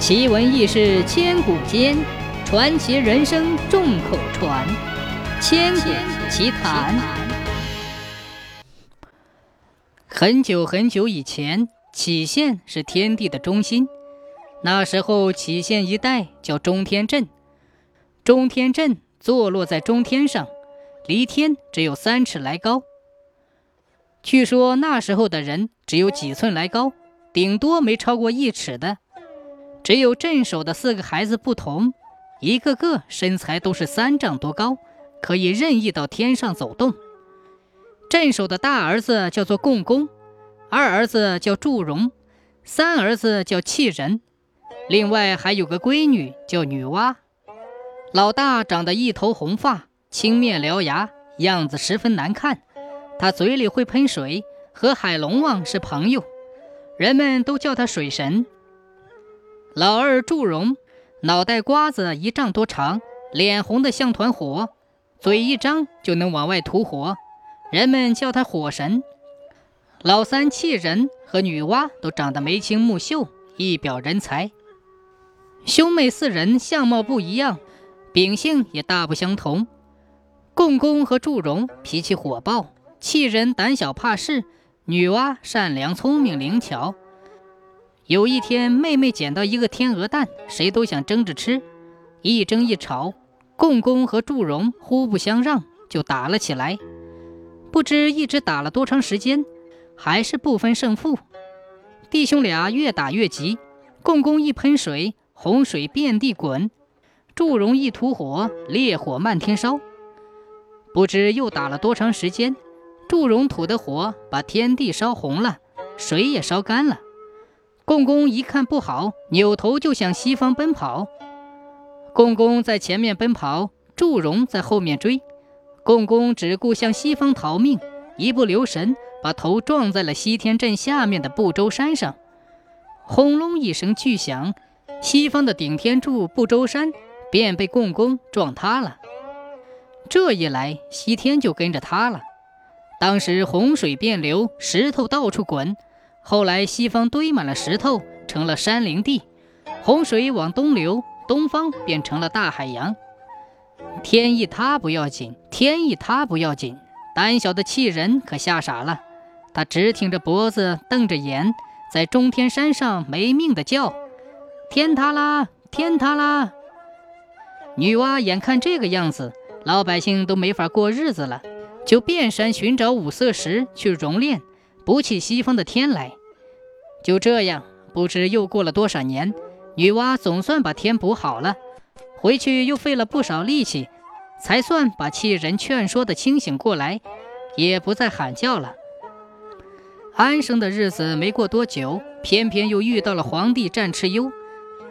奇闻异事千古间，传奇人生众口传。千古奇谈。很久很久以前，杞县是天地的中心。那时候，杞县一带叫中天镇。中天镇坐落在中天上，离天只有三尺来高。据说那时候的人只有几寸来高，顶多没超过一尺的。只有镇守的四个孩子不同，一个个身材都是三丈多高，可以任意到天上走动。镇守的大儿子叫做共工，二儿子叫祝融，三儿子叫弃人，另外还有个闺女叫女娲。老大长得一头红发，青面獠牙，样子十分难看。他嘴里会喷水，和海龙王是朋友，人们都叫他水神。老二祝融，脑袋瓜子一丈多长，脸红的像团火，嘴一张就能往外吐火，人们叫他火神。老三弃人和女娲都长得眉清目秀，一表人才。兄妹四人相貌不一样，秉性也大不相同。共工和祝融脾气火爆，弃人胆小怕事，女娲善良聪明灵巧。有一天，妹妹捡到一个天鹅蛋，谁都想争着吃。一争一吵，共工和祝融互不相让，就打了起来。不知一直打了多长时间，还是不分胜负。弟兄俩越打越急，共工一喷水，洪水遍地滚；祝融一吐火，烈火漫天烧。不知又打了多长时间，祝融吐的火把天地烧红了，水也烧干了。共工一看不好，扭头就向西方奔跑。共工在前面奔跑，祝融在后面追。共工只顾向西方逃命，一不留神把头撞在了西天镇下面的不周山上。轰隆一声巨响，西方的顶天柱不周山便被共工撞塌了。这一来，西天就跟着塌了。当时洪水变流，石头到处滚。后来，西方堆满了石头，成了山林地。洪水往东流，东方变成了大海洋。天一塌不要紧，天一塌不要紧，胆小的气人可吓傻了。他直挺着脖子，瞪着眼，在中天山上没命的叫：“天塌啦！天塌啦！”女娲眼看这个样子，老百姓都没法过日子了，就遍山寻找五色石去熔炼。补起西方的天来，就这样，不知又过了多少年，女娲总算把天补好了。回去又费了不少力气，才算把气人劝说的清醒过来，也不再喊叫了。安生的日子没过多久，偏偏又遇到了皇帝战蚩尤，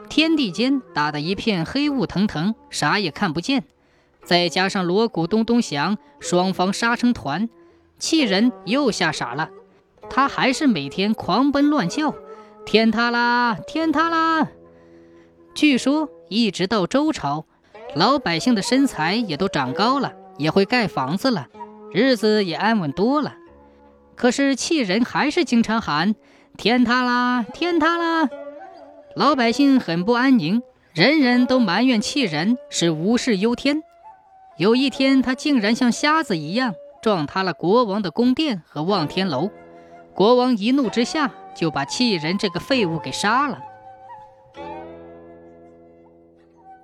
天地间打得一片黑雾腾腾，啥也看不见。再加上锣鼓咚咚响，双方杀成团，气人又吓傻了。他还是每天狂奔乱叫，天塌啦，天塌啦！据说一直到周朝，老百姓的身材也都长高了，也会盖房子了，日子也安稳多了。可是气人还是经常喊天塌啦，天塌啦！老百姓很不安宁，人人都埋怨气人是无事忧天。有一天，他竟然像瞎子一样撞塌了国王的宫殿和望天楼。国王一怒之下，就把弃人这个废物给杀了。